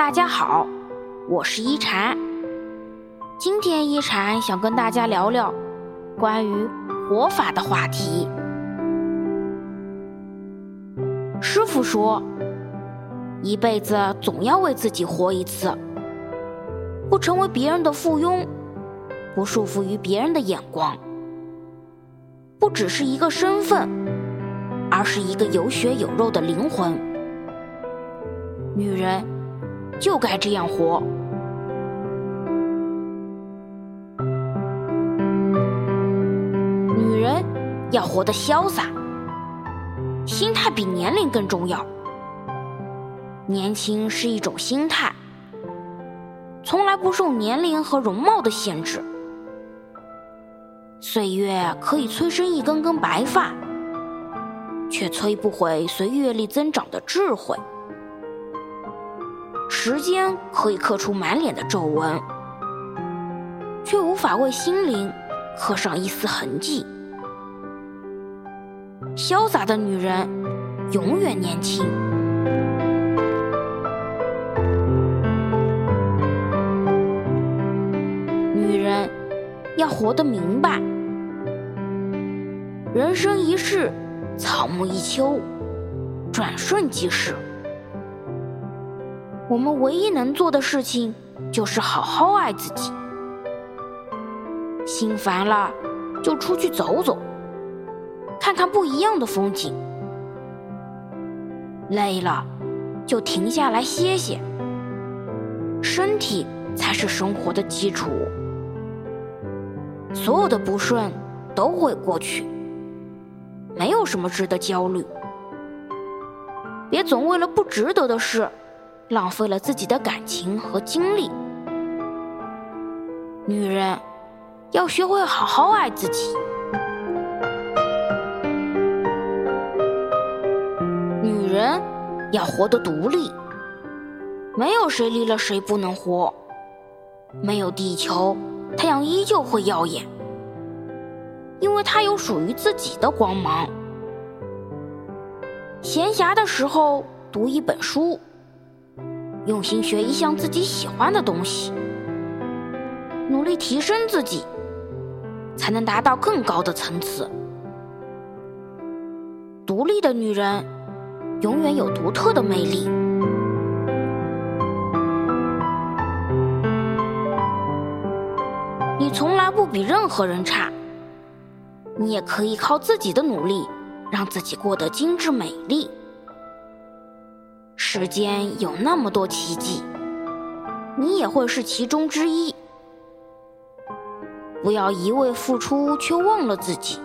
大家好，我是一禅。今天一禅想跟大家聊聊关于活法的话题。师傅说，一辈子总要为自己活一次，不成为别人的附庸，不束缚于别人的眼光，不只是一个身份，而是一个有血有肉的灵魂。女人就该这样活。女人要活得潇洒，心态比年龄更重要。年轻是一种心态，从来不受年龄和容貌的限制。岁月可以催生一根根白发，却摧不毁随阅历增长的智慧。时间可以刻出满脸的皱纹，却无法为心灵刻上一丝痕迹。潇洒的女人永远年轻。女人要活得明白，人生一世，草木一秋，转瞬即逝。我们唯一能做的事情，就是好好爱自己。心烦了，就出去走走，看看不一样的风景；累了，就停下来歇歇。身体才是生活的基础。所有的不顺都会过去，没有什么值得焦虑。别总为了不值得的事，浪费了自己的感情和精力。女人要学会好好爱自己。女人要活得独立，没有谁离了谁不能活。没有地球。太阳依旧会耀眼，因为它有属于自己的光芒。闲暇的时候读一本书，用心学一项自己喜欢的东西，努力提升自己，才能达到更高的层次。独立的女人，永远有独特的魅力。你从来不比任何人差，你也可以靠自己的努力，让自己过得精致美丽。世间有那么多奇迹，你也会是其中之一。不要一味付出却忘了自己，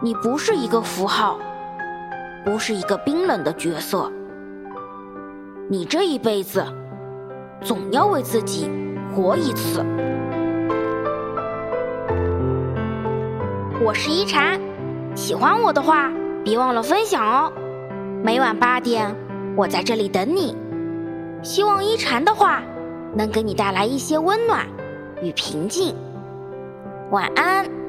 你不是一个符号，不是一个冰冷的角色，你这一辈子总要为自己活一次。我是一禅，喜欢我的话，别忘了分享哦。每晚八点，我在这里等你。希望一禅的话能给你带来一些温暖与平静。晚安。